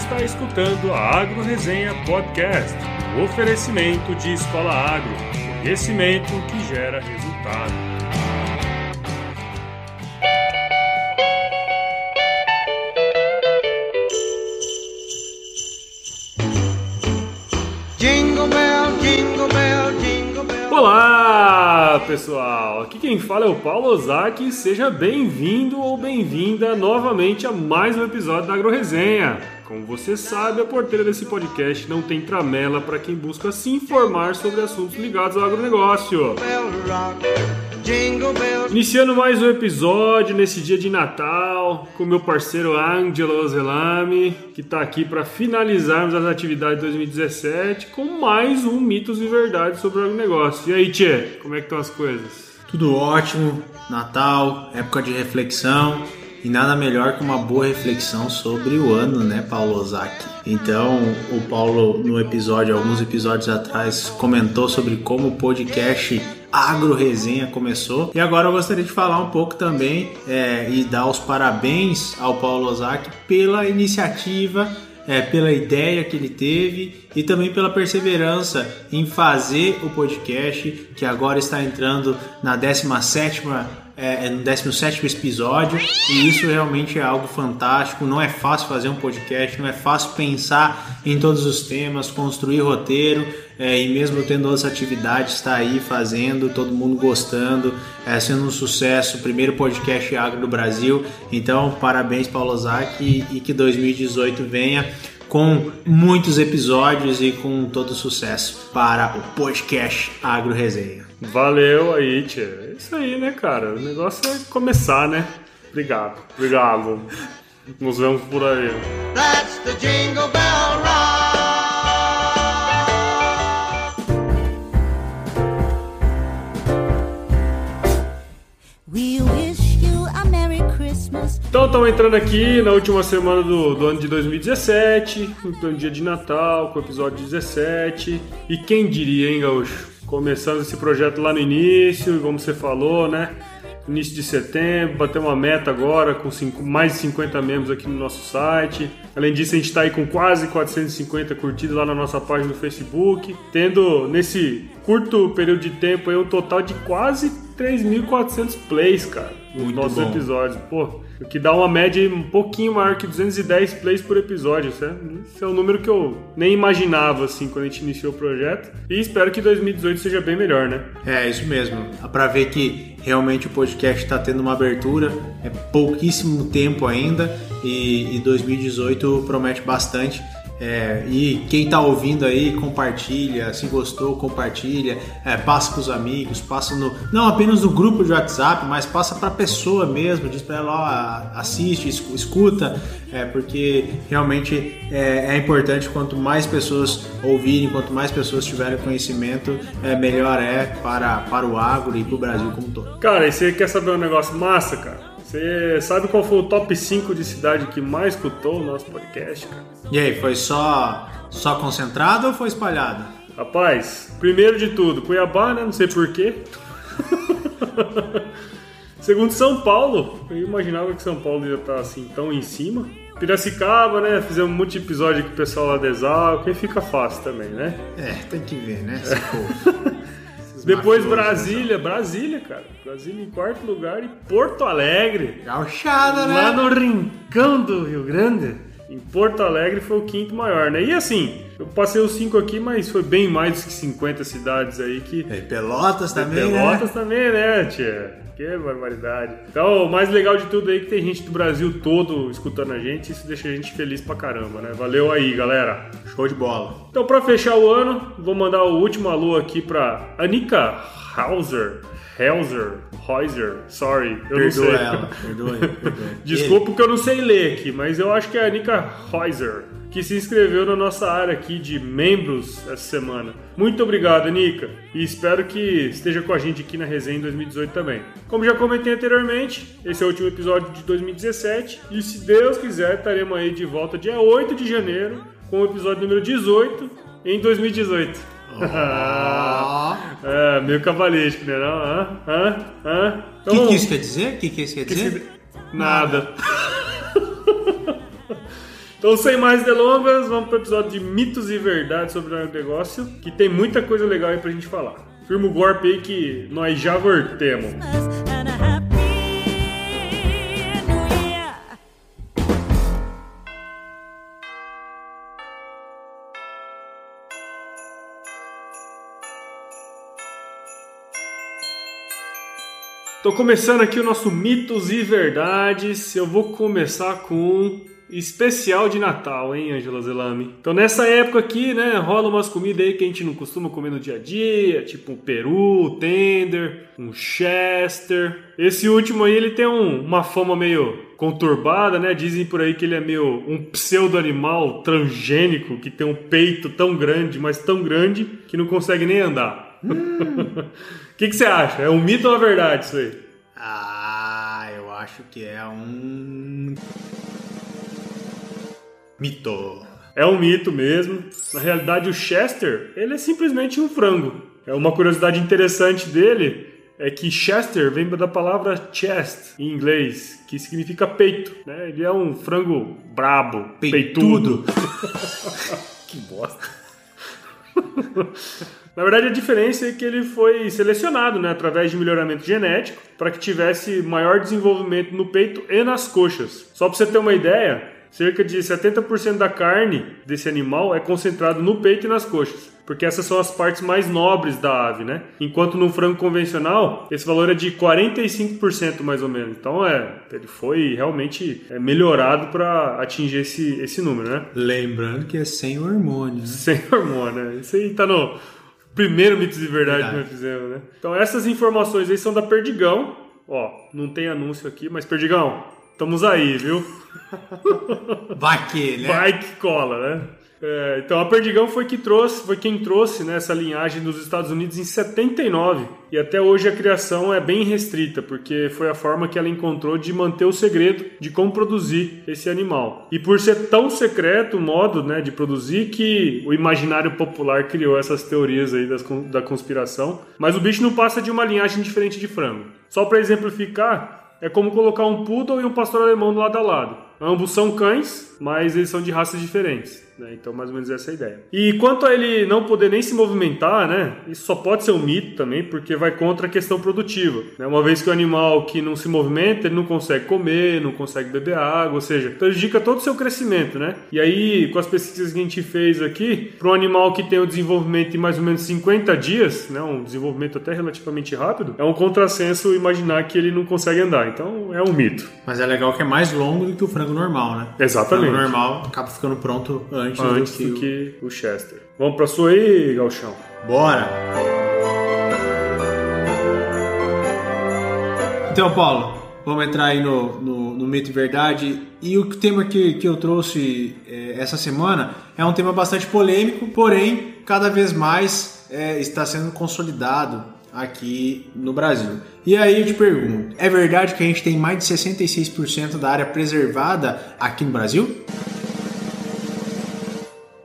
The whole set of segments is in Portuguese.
está escutando a Agro Resenha Podcast, o oferecimento de Escola Agro, conhecimento que gera resultado. Jingle bell, jingle bell, jingle bell. Olá, pessoal! Aqui quem fala é o Paulo Ozaki. Seja bem-vindo ou bem-vinda novamente a mais um episódio da Agro Resenha. Como você sabe, a porteira desse podcast não tem tramela para quem busca se informar sobre assuntos ligados ao agronegócio. Iniciando mais um episódio nesse dia de Natal com meu parceiro Angelo Ozelami, que está aqui para finalizarmos as atividades de 2017 com mais um Mitos e Verdades sobre o agronegócio. E aí, Tchê, como é que estão as coisas? Tudo ótimo, Natal, época de reflexão e nada melhor que uma boa reflexão sobre o ano, né, Paulo Ozaki? Então, o Paulo, no episódio, alguns episódios atrás, comentou sobre como o podcast Agro Resenha começou. E agora eu gostaria de falar um pouco também é, e dar os parabéns ao Paulo Ozaki pela iniciativa é, pela ideia que ele teve e também pela perseverança em fazer o podcast, que agora está entrando na 17ª, é, é, no 17º episódio, e isso realmente é algo fantástico. Não é fácil fazer um podcast, não é fácil pensar em todos os temas, construir roteiro, é, e mesmo tendo outras atividades, está aí fazendo, todo mundo gostando, é, sendo um sucesso, primeiro podcast agro do Brasil. Então, parabéns, Paulo e, e que 2018 venha com muitos episódios e com todo sucesso para o podcast Agro Resenha. Valeu aí, Tchê. É isso aí, né, cara? O negócio é começar, né? Obrigado, obrigado. Nos vemos por aí. that's the jingle bell Então estamos entrando aqui na última semana do, do ano de 2017, no dia de Natal, com o episódio 17. E quem diria, hein, Gaúcho? Começando esse projeto lá no início, como você falou, né? Início de setembro, bateu uma meta agora com cinco- mais de 50 membros aqui no nosso site. Além disso, a gente está aí com quase 450 curtidas lá na nossa página do Facebook, tendo nesse curto período de tempo aí um total de quase 3.400 plays, cara, nos Muito nossos bom. episódios. Pô, o que dá uma média um pouquinho maior que 210 plays por episódio. Isso é, isso é um número que eu nem imaginava, assim, quando a gente iniciou o projeto. E espero que 2018 seja bem melhor, né? É, isso mesmo. Dá pra ver que realmente o podcast está tendo uma abertura. É pouquíssimo tempo ainda e, e 2018 promete bastante. É, e quem tá ouvindo aí, compartilha. Se gostou, compartilha. É, passa pros amigos, passa no. Não apenas no grupo de WhatsApp, mas passa pra pessoa mesmo. Diz pra ela, ó, assiste, escu- escuta. É, porque realmente é, é importante quanto mais pessoas ouvirem, quanto mais pessoas tiverem conhecimento, é, melhor é para, para o agro e para o Brasil como um todo. Cara, e você quer saber um negócio massa, cara? Você sabe qual foi o top 5 de cidade que mais escutou o nosso podcast, cara? E aí, foi só, só concentrado ou foi espalhado? Rapaz, primeiro de tudo, Cuiabá, né? Não sei porquê. Segundo São Paulo, eu imaginava que São Paulo ia estar assim tão em cima. Piracicaba, né? Fizemos de episódio com o pessoal lá da Exalco, e fica fácil também, né? É, tem que ver, né? Esse povo. Depois mafiosos, Brasília, Brasília, cara. Brasília em quarto lugar e Porto Alegre. né? Gauchada, né? Lá no rincão do Rio Grande. Em Porto Alegre foi o quinto maior, né? E assim, eu passei os cinco aqui, mas foi bem mais do que 50 cidades aí que. E Pelotas também, Pelotas né? também, né, tia? Que barbaridade. Então, o mais legal de tudo aí é que tem gente do Brasil todo escutando a gente. Isso deixa a gente feliz pra caramba, né? Valeu aí, galera. Show de bola. Então, pra fechar o ano, vou mandar o último alô aqui pra Anika Hauser. Hauser, Heuser, sorry, eu não sei. Perdoa ela, perdoa aí, perdoa. Desculpa porque eu não sei ler aqui, mas eu acho que é a Anika Heuser que se inscreveu na nossa área aqui de membros essa semana. Muito obrigado, Anika, e espero que esteja com a gente aqui na resenha em 2018 também. Como já comentei anteriormente, esse é o último episódio de 2017 e se Deus quiser, estaremos aí de volta dia 8 de janeiro com o episódio número 18 em 2018. Ó. é, meio cavalístico, né? Não? Hã? Hã? Hã? O que, que isso quer dizer? O que, que isso quer que dizer? se- Nada. Então, sem mais delongas, vamos para o episódio de mitos e verdades sobre o negócio, que tem muita coisa legal aí pra gente falar. Firma o golpe aí que nós já voltemos. a. Tô começando aqui o nosso mitos e verdades. Eu vou começar com especial de Natal, hein, Angela Zelami? Então nessa época aqui, né, rola umas comidas aí que a gente não costuma comer no dia a dia, tipo um peru, tender, um chester. Esse último aí ele tem um- uma fama meio conturbada, né? Dizem por aí que ele é meio um pseudo animal transgênico que tem um peito tão grande, mas tão grande que não consegue nem andar. O que, que você acha? É um mito ou uma verdade isso aí? Ah, eu acho que é um. Mito. É um mito mesmo. Na realidade, o Chester, ele é simplesmente um frango. É uma curiosidade interessante dele é que Chester vem da palavra chest em inglês, que significa peito. Né? Ele é um frango brabo, peitudo. Peitudo. que bosta. Na verdade, a diferença é que ele foi selecionado né, através de melhoramento genético para que tivesse maior desenvolvimento no peito e nas coxas. Só para você ter uma ideia, cerca de 70% da carne desse animal é concentrado no peito e nas coxas, porque essas são as partes mais nobres da ave, né? Enquanto no frango convencional, esse valor é de 45% mais ou menos. Então, é, ele foi realmente é, melhorado para atingir esse, esse número, né? Lembrando que é sem hormônio. né? Sem hormônio, né? Isso aí tá no primeiro mitos de verdade, Verdade. que nós fizemos, né? Então essas informações aí são da Perdigão. Ó, não tem anúncio aqui, mas Perdigão, estamos aí, viu? Vai que, né? Vai que cola, né? É, então a Perdigão foi que trouxe, foi quem trouxe né, essa linhagem dos Estados Unidos em 79 e até hoje a criação é bem restrita porque foi a forma que ela encontrou de manter o segredo de como produzir esse animal e por ser tão secreto o modo né, de produzir que o imaginário popular criou essas teorias aí das da conspiração, mas o bicho não passa de uma linhagem diferente de frango. Só para exemplificar, é como colocar um poodle e um pastor alemão do lado a lado. Ambos são cães, mas eles são de raças diferentes. Né? Então, mais ou menos essa é a ideia. E quanto a ele não poder nem se movimentar, né? Isso só pode ser um mito também, porque vai contra a questão produtiva. Né? Uma vez que o animal que não se movimenta, ele não consegue comer, não consegue beber água, ou seja, prejudica todo o seu crescimento, né? E aí, com as pesquisas que a gente fez aqui, para um animal que tem o desenvolvimento em mais ou menos 50 dias, né? Um desenvolvimento até relativamente rápido, é um contrassenso imaginar que ele não consegue andar. Então, é um mito. Mas é legal que é mais longo do que o frango normal, né? Exatamente. O frango normal acaba ficando pronto antes, Antes do que, do que o Chester. Vamos pra sua aí, Galchão. o... Bora! Então, Paulo, vamos entrar aí no, no, no mito e verdade. E o tema que, que eu trouxe eh, essa semana é um tema bastante polêmico, porém, cada vez mais eh, está sendo consolidado aqui no Brasil. E aí eu te pergunto, é verdade que a gente tem mais de 66% da área preservada aqui no Brasil?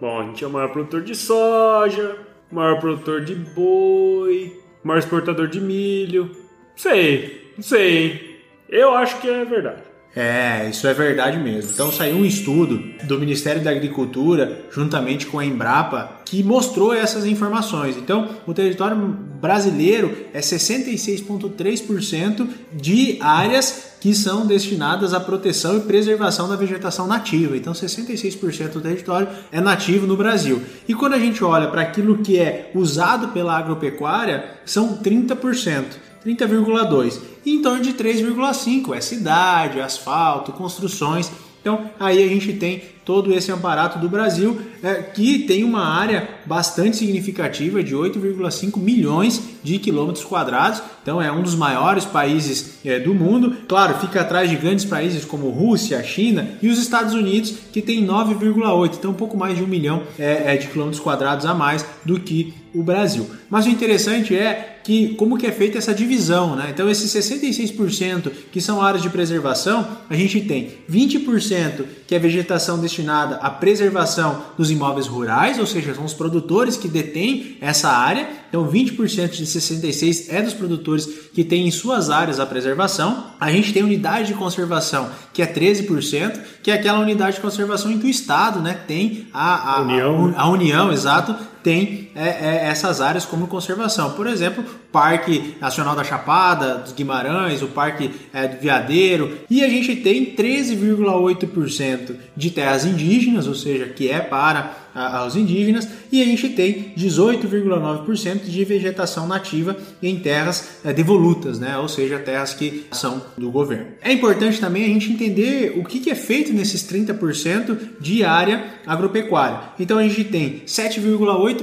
Bom, a gente é o maior produtor de soja, maior produtor de boi, maior exportador de milho. Sei, não sei, hein? Eu acho que é verdade. É, isso é verdade mesmo. Então saiu um estudo do Ministério da Agricultura, juntamente com a Embrapa, que mostrou essas informações. Então, o território brasileiro é 66,3% de áreas que são destinadas à proteção e preservação da vegetação nativa. Então, 66% do território é nativo no Brasil. E quando a gente olha para aquilo que é usado pela agropecuária, são 30%. 30,2 e em torno de 3,5 é cidade, asfalto, construções. Então aí a gente tem todo esse aparato do Brasil é, que tem uma área bastante significativa de 8,5 milhões de quilômetros quadrados. Então é um dos maiores países é, do mundo. Claro, fica atrás de grandes países como Rússia, China e os Estados Unidos que tem 9,8, então um pouco mais de um milhão é, é, de quilômetros quadrados a mais do que o Brasil. Mas o interessante é que como que é feita essa divisão, né? Então esses 66% que são áreas de preservação, a gente tem 20% que é vegetação destinada destinada à preservação dos imóveis rurais, ou seja, são os produtores que detêm essa área. Então, 20% de 66 é dos produtores que têm em suas áreas a preservação. A gente tem unidade de conservação, que é 13%, que é aquela unidade de conservação em que o Estado né, tem a, a, União. a, a União, exato, tem é, é, essas áreas como conservação. Por exemplo, Parque Nacional da Chapada, dos Guimarães, o Parque é, do Veadeiro. E a gente tem 13,8% de terras indígenas, ou seja, que é para a- indígenas, e a gente tem 18,9% de vegetação nativa em terras é, devolutas, né? ou seja, terras que são do governo. É importante também a gente entender o que, que é feito nesses 30% de área agropecuária. Então a gente tem 7,8%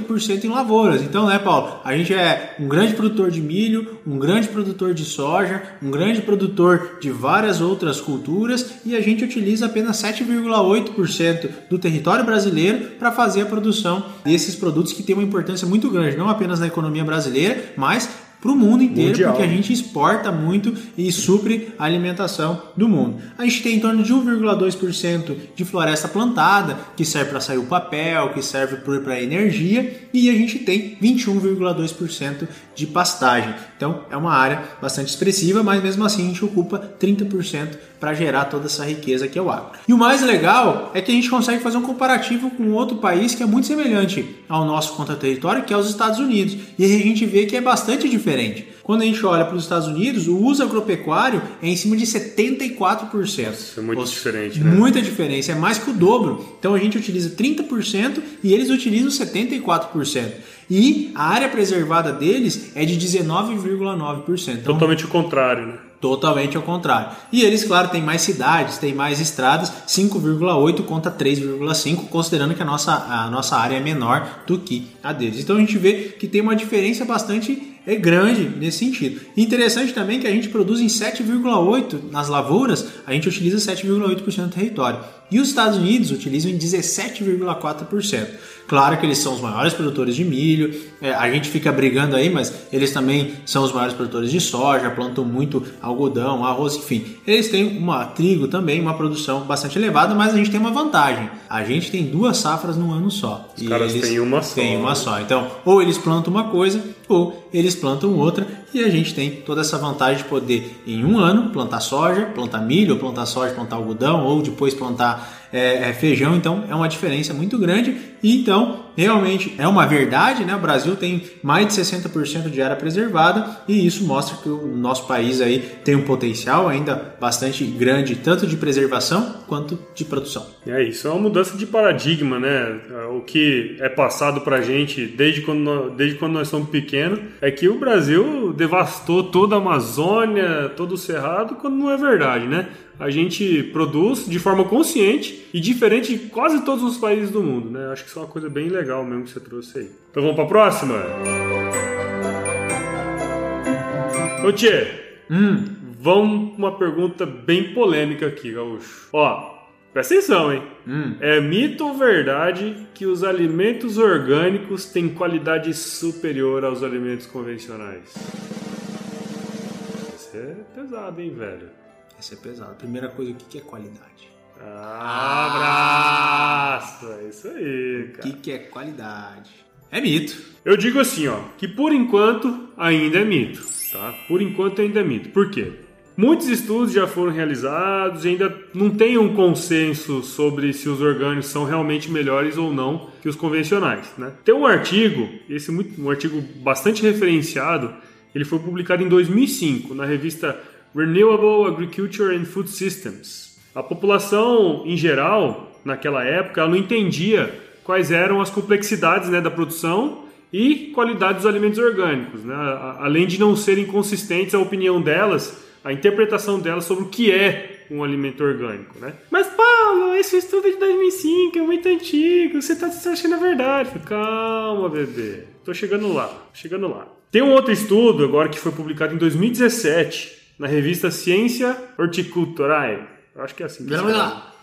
em lavouras. Então, né, Paulo? A gente é um grande produtor de milho, um grande produtor de soja, um grande produtor de várias outras culturas e a gente utiliza apenas 7,8% do território brasileiro para fazer a produção desses produtos que têm uma importância muito grande, não apenas na economia brasileira, mas para o mundo inteiro, Mundial. porque a gente exporta muito e supre a alimentação do mundo. A gente tem em torno de 1,2% de floresta plantada, que serve para sair o papel, que serve para energia, e a gente tem 21,2% de pastagem. Então é uma área bastante expressiva, mas mesmo assim a gente ocupa 30% para gerar toda essa riqueza que é o agro. E o mais legal é que a gente consegue fazer um comparativo com outro país que é muito semelhante ao nosso contra-território, que é os Estados Unidos. E a gente vê que é bastante diferente. Quando a gente olha para os Estados Unidos, o uso agropecuário é em cima de 74%. Isso é muito Ou- diferente, né? Muita diferença, é mais que o dobro. Então a gente utiliza 30% e eles utilizam 74%. E a área preservada deles é de 19,9%. Então, Totalmente o contrário, né? Totalmente ao contrário. E eles, claro, têm mais cidades, têm mais estradas, 5,8 contra 3,5, considerando que a nossa, a nossa área é menor do que a deles. Então a gente vê que tem uma diferença bastante é grande nesse sentido. Interessante também que a gente produz em 7,8 nas lavouras, a gente utiliza 7,8% do território. E os Estados Unidos utilizam em 17,4%. Claro que eles são os maiores produtores de milho, é, a gente fica brigando aí, mas eles também são os maiores produtores de soja, plantam muito algodão, arroz, enfim. Eles têm uma trigo também, uma produção bastante elevada, mas a gente tem uma vantagem. A gente tem duas safras num ano só. Os caras têm uma só. Têm uma só. Então, ou eles plantam uma coisa, ou eles plantam outra, e a gente tem toda essa vantagem de poder, em um ano, plantar soja, plantar milho, plantar soja, plantar algodão, ou depois plantar é, é, feijão. Então, é uma diferença muito grande. E então, realmente é uma verdade, né? O Brasil tem mais de 60% de área preservada, e isso mostra que o nosso país aí tem um potencial ainda bastante grande, tanto de preservação quanto de produção. É isso, é uma mudança de paradigma, né? O que é passado pra gente desde quando nós, desde quando nós somos pequenos é que o Brasil devastou toda a Amazônia, todo o Cerrado, quando não é verdade, né? A gente produz de forma consciente e diferente de quase todos os países do mundo, né? Acho que isso é uma coisa bem legal mesmo que você trouxe aí. Então vamos pra próxima? Ô Tchê, vamos pra uma pergunta bem polêmica aqui, Gaúcho. Ó, presta atenção, hein? É mito ou verdade que os alimentos orgânicos têm qualidade superior aos alimentos convencionais? Isso é pesado, hein, velho? Essa é pesado. Primeira coisa, o que é qualidade? Ah, abraço! É isso aí, O cara. que, que é qualidade? É mito. Eu digo assim, ó, que por enquanto ainda é mito, tá? Por enquanto ainda é mito. Por quê? Muitos estudos já foram realizados e ainda não tem um consenso sobre se os orgânicos são realmente melhores ou não que os convencionais, né? Tem um artigo, esse é muito, um artigo bastante referenciado, ele foi publicado em 2005 na revista Renewable Agriculture and Food Systems. A população em geral, naquela época, não entendia quais eram as complexidades né, da produção e qualidade dos alimentos orgânicos. Né? Além de não serem consistentes a opinião delas, a interpretação delas sobre o que é um alimento orgânico. Né? Mas, Paulo, esse estudo é de 2005, é muito antigo, você está achando a verdade. Calma, bebê. Tô chegando lá, chegando lá. Tem um outro estudo agora que foi publicado em 2017 na revista Ciência Horticulturae. Acho que é assim. que Vamos lá.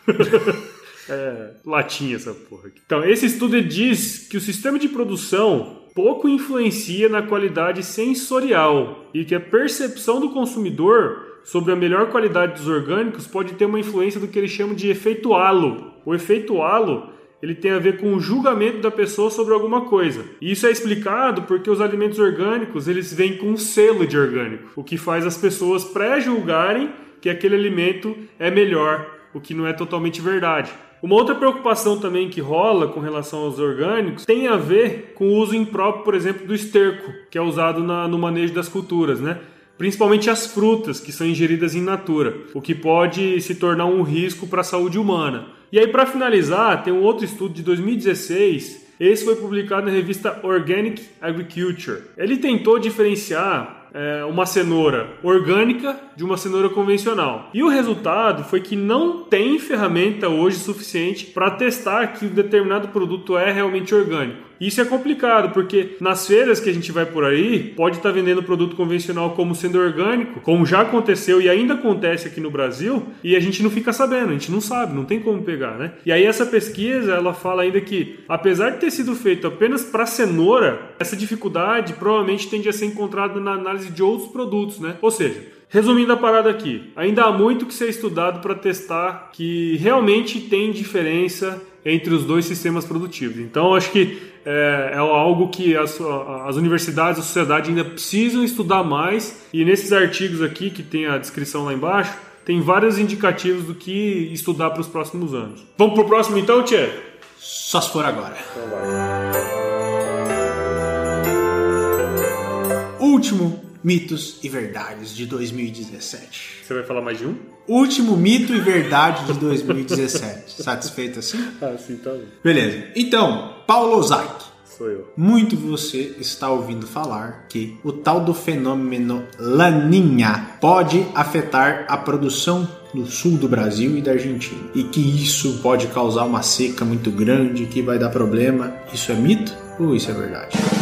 É, latinha essa porra aqui. Então, esse estudo diz que o sistema de produção pouco influencia na qualidade sensorial e que a percepção do consumidor sobre a melhor qualidade dos orgânicos pode ter uma influência do que eles chamam de efeito halo. O efeito halo ele tem a ver com o julgamento da pessoa sobre alguma coisa. E isso é explicado porque os alimentos orgânicos eles vêm com um selo de orgânico, o que faz as pessoas pré-julgarem que aquele alimento é melhor, o que não é totalmente verdade. Uma outra preocupação também que rola com relação aos orgânicos tem a ver com o uso impróprio, por exemplo, do esterco, que é usado na, no manejo das culturas, né? Principalmente as frutas que são ingeridas in natura, o que pode se tornar um risco para a saúde humana. E aí, para finalizar, tem um outro estudo de 2016. Esse foi publicado na revista Organic Agriculture. Ele tentou diferenciar é, uma cenoura orgânica de uma cenoura convencional. E o resultado foi que não tem ferramenta hoje suficiente para testar que um determinado produto é realmente orgânico. Isso é complicado, porque nas feiras que a gente vai por aí, pode estar tá vendendo produto convencional como sendo orgânico, como já aconteceu e ainda acontece aqui no Brasil, e a gente não fica sabendo, a gente não sabe, não tem como pegar, né? E aí essa pesquisa, ela fala ainda que, apesar de ter sido feito apenas para cenoura, essa dificuldade provavelmente tende a ser encontrada na análise de outros produtos, né? Ou seja, Resumindo a parada aqui, ainda há muito que ser estudado para testar que realmente tem diferença entre os dois sistemas produtivos. Então, acho que é, é algo que as, as, universidades, a sociedade ainda precisam estudar mais. E nesses artigos aqui, que tem a descrição lá embaixo, tem vários indicativos do que estudar para os próximos anos. Vamos para o próximo então, Tchê? Só se for agora. Então vai. Último Mitos e Verdades de 2017. Você vai falar mais de um? Último mito e verdade de 2017. Satisfeito assim? Ah, sim, tá bom. Beleza. Então, Paulo Ozaki. Sou eu. Muito você está ouvindo falar que o tal do fenômeno Laninha pode afetar a produção no sul do Brasil e da Argentina. E que isso pode causar uma seca muito grande, que vai dar problema. Isso é mito ou isso é verdade?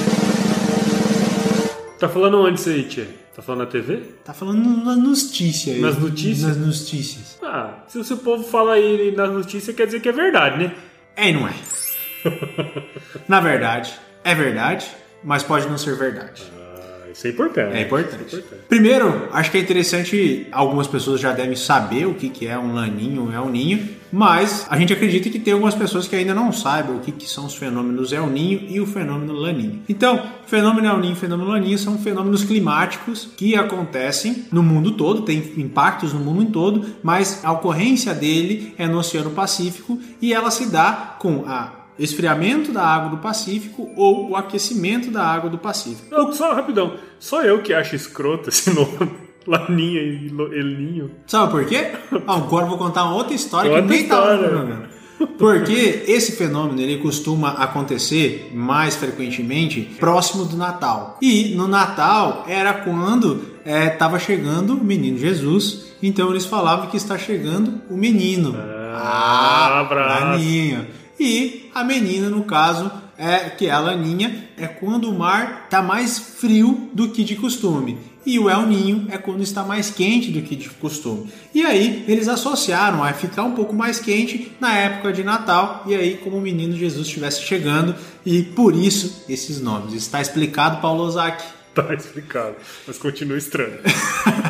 Tá falando onde isso aí, Tia? Tá falando na TV? Tá falando nas notícias aí. Nas notícias? Nas notícias. Ah, se o povo fala aí nas notícias, quer dizer que é verdade, né? É e não é. na verdade, é verdade, mas pode não ser verdade. Isso é importante. É importante. é importante. Primeiro, acho que é interessante, algumas pessoas já devem saber o que, que é um laninho, é um ninho, mas a gente acredita que tem algumas pessoas que ainda não sabem o que, que são os fenômenos El Ninho e o fenômeno Laninho. Então, fenômeno El Ninho e fenômeno Laninho são fenômenos climáticos que acontecem no mundo todo, tem impactos no mundo todo, mas a ocorrência dele é no Oceano Pacífico e ela se dá com a esfriamento da água do Pacífico ou o aquecimento da água do Pacífico. Não, só rapidão, só eu que acho escroto esse nome. Laninha e Elinho. Sabe por quê? Ah, agora vou contar uma outra história outra que nem estava no programa. Porque esse fenômeno ele costuma acontecer mais frequentemente próximo do Natal. E no Natal era quando estava é, chegando o menino Jesus. Então eles falavam que está chegando o menino. Ah, ah Laninho. E a menina, no caso, é que é a laninha, é quando o mar está mais frio do que de costume. E o El Ninho é quando está mais quente do que de costume. E aí eles associaram a ficar um pouco mais quente na época de Natal, e aí como o menino Jesus estivesse chegando, e por isso esses nomes. Está explicado, Paulo Ozaki? Está explicado, mas continua estranho.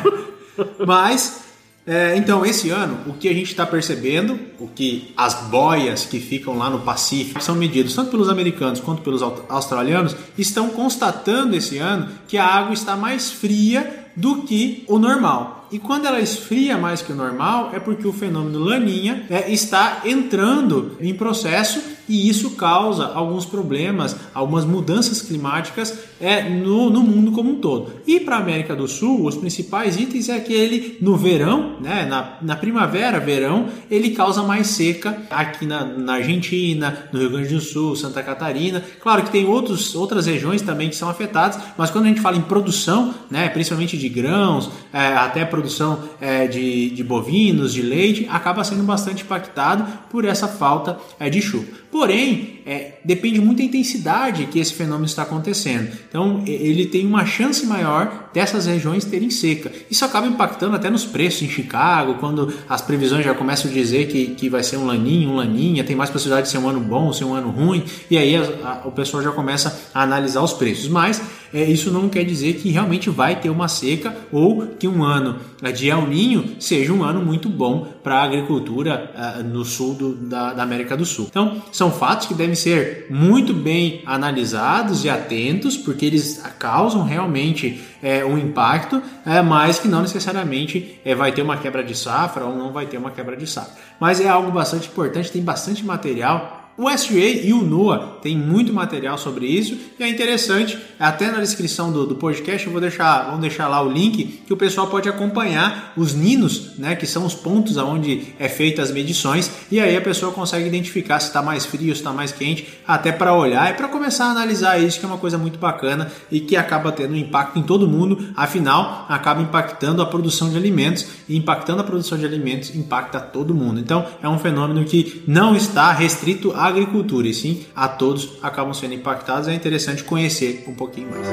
mas é, então, esse ano, o que a gente está percebendo, o que as boias que ficam lá no Pacífico são medidas tanto pelos americanos quanto pelos australianos, estão constatando esse ano que a água está mais fria do que o normal. E quando ela esfria mais que o normal, é porque o fenômeno laninha é, está entrando em processo e isso causa alguns problemas, algumas mudanças climáticas é, no, no mundo como um todo. E para a América do Sul, os principais itens é que ele no verão, né, na, na primavera, verão, ele causa mais seca aqui na, na Argentina, no Rio Grande do Sul, Santa Catarina. Claro que tem outros, outras regiões também que são afetadas, mas quando a gente fala em produção, né, principalmente de grãos, é, até produção é, de, de bovinos, de leite, acaba sendo bastante impactado por essa falta é, de chuva. Porém, é, depende muito da intensidade que esse fenômeno está acontecendo. Então, ele tem uma chance maior dessas regiões terem seca. Isso acaba impactando até nos preços em Chicago, quando as previsões já começam a dizer que, que vai ser um laninho, um laninha, tem mais possibilidade de ser um ano bom, ser um ano ruim, e aí a, a, o pessoal já começa a analisar os preços. Mas é, isso não quer dizer que realmente vai ter uma seca ou que um ano de El Ninho seja um ano muito bom para a agricultura uh, no sul do, da, da, América do Sul. Então, são fatos que devem ser muito bem analisados e atentos, porque eles causam realmente é, um impacto, é, mas que não necessariamente é, vai ter uma quebra de safra ou não vai ter uma quebra de safra. Mas é algo bastante importante, tem bastante material o SUA e o NOAA tem muito material sobre isso e é interessante, até na descrição do, do podcast eu vou deixar, vamos deixar lá o link que o pessoal pode acompanhar os ninos, né, que são os pontos aonde é feita as medições e aí a pessoa consegue identificar se está mais frio, se está mais quente, até para olhar e para começar a analisar isso que é uma coisa muito bacana e que acaba tendo impacto em todo mundo, afinal acaba impactando a produção de alimentos e impactando a produção de alimentos impacta todo mundo. Então é um fenômeno que não está restrito a agricultura, e sim a todos acabam sendo impactados. É interessante conhecer um pouquinho mais.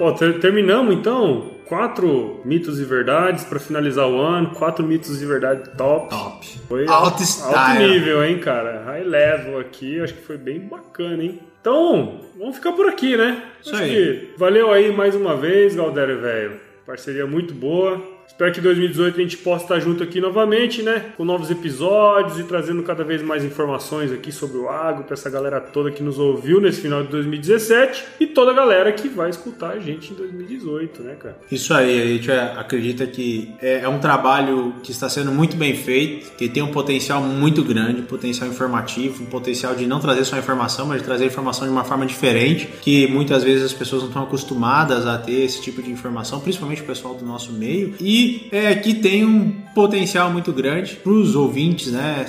Ó, ter terminamos então quatro mitos e verdades para finalizar o ano, quatro mitos e verdade top. Top. Foi alto, alto nível, hein, cara? High level aqui, acho que foi bem bacana, hein? Então, vamos ficar por aqui, né? Isso acho aí. valeu aí mais uma vez, Galdério velho. Parceria muito boa. Espero que em 2018 a gente possa estar junto aqui novamente, né? Com novos episódios e trazendo cada vez mais informações aqui sobre o agro para essa galera toda que nos ouviu nesse final de 2017 e toda a galera que vai escutar a gente em 2018, né, cara? Isso aí, a gente acredita que é, é um trabalho que está sendo muito bem feito, que tem um potencial muito grande, um potencial informativo, um potencial de não trazer só informação, mas de trazer informação de uma forma diferente, que muitas vezes as pessoas não estão acostumadas a ter esse tipo de informação, principalmente o pessoal do nosso meio. E é, que tem um potencial muito grande para os ouvintes, né?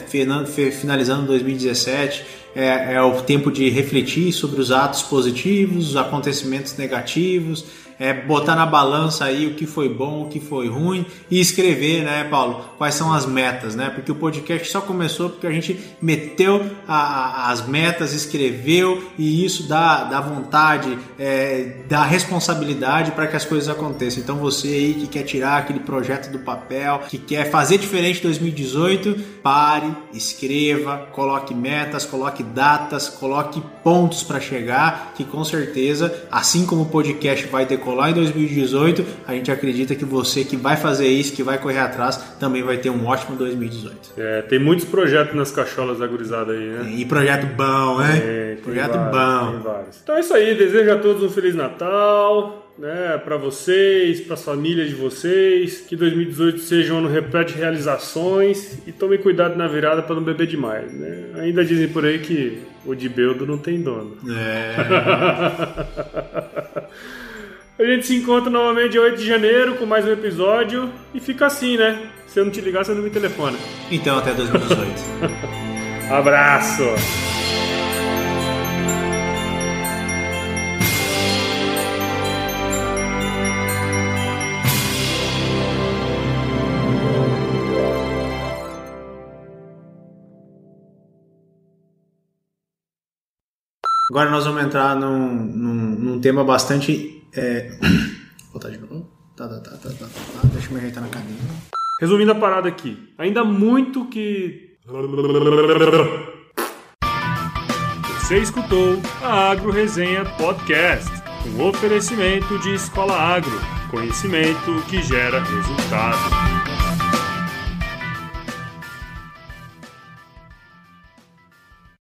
Finalizando 2017, é, é o tempo de refletir sobre os atos positivos, os acontecimentos negativos é, botar na balança aí o que foi bom, o que foi ruim e escrever, né, Paulo, quais são as metas, né? Porque o podcast só começou porque a gente meteu a, a, as metas, escreveu e isso dá, dá vontade, é, dá responsabilidade para que as coisas aconteçam. Então você aí que quer tirar aquele projeto do papel, que quer fazer diferente 2018, pare, escreva, coloque metas, coloque datas, coloque pontos para chegar, que com certeza, assim como o podcast vai decorar decolar em 2018, a gente acredita que você que vai fazer isso, que vai correr atrás, também vai ter um ótimo 2018. É, tem muitos projetos nas cacholas da gurizada aí, né? E projeto bom, né? É, projeto vários, bom. Então é isso aí, desejo a todos um Feliz Natal né, para vocês, para as famílias de vocês. Que 2018 seja um ano repleto de realizações e tomem cuidado na virada para não beber demais. Né? Ainda dizem por aí que o de Beldo não tem dono. É. A gente se encontra novamente dia 8 de janeiro com mais um episódio e fica assim, né? Se eu não te ligar, você não me telefona. Então, até 2018. Abraço! Agora nós vamos entrar num, num, num tema bastante. É... Vou voltar de novo. Tá, tá, tá, tá, tá, tá, Deixa eu me ajeitar na cadeira. Resumindo a parada aqui, ainda muito que. Você escutou a Agro Resenha Podcast, um oferecimento de Escola Agro, conhecimento que gera resultado.